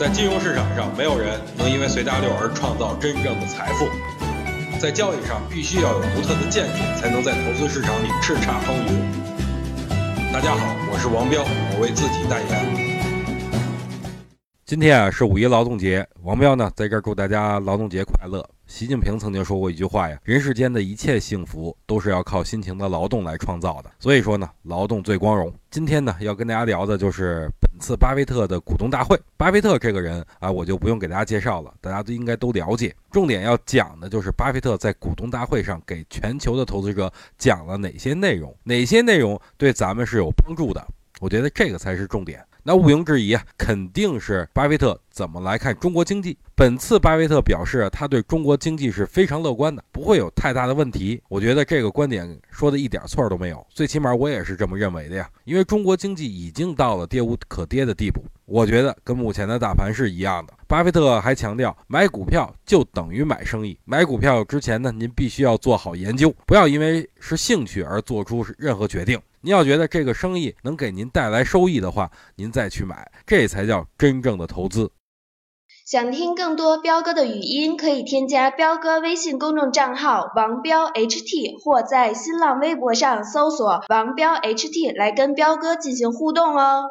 在金融市场上，没有人能因为随大流而创造真正的财富。在交易上，必须要有独特的见解，才能在投资市场里叱咤风云。大家好，我是王彪，我为自己代言。今天啊是五一劳动节，王彪呢在这儿祝大家劳动节快乐。习近平曾经说过一句话呀：“人世间的一切幸福都是要靠辛勤的劳动来创造的。”所以说呢，劳动最光荣。今天呢，要跟大家聊的就是次巴菲特的股东大会。巴菲特这个人啊，我就不用给大家介绍了，大家都应该都了解。重点要讲的就是巴菲特在股东大会上给全球的投资者讲了哪些内容，哪些内容对咱们是有帮助的。我觉得这个才是重点。那毋庸置疑啊，肯定是巴菲特怎么来看中国经济。本次巴菲特表示，他对中国经济是非常乐观的，不会有太大的问题。我觉得这个观点说的一点错都没有，最起码我也是这么认为的呀。因为中国经济已经到了跌无可跌的地步，我觉得跟目前的大盘是一样的。巴菲特还强调，买股票就等于买生意。买股票之前呢，您必须要做好研究，不要因为是兴趣而做出任何决定。您要觉得这个生意能给您带来收益的话，您再去买，这才叫真正的投资。想听更多彪哥的语音，可以添加彪哥微信公众账号王彪 HT，或在新浪微博上搜索王彪 HT 来跟彪哥进行互动哦。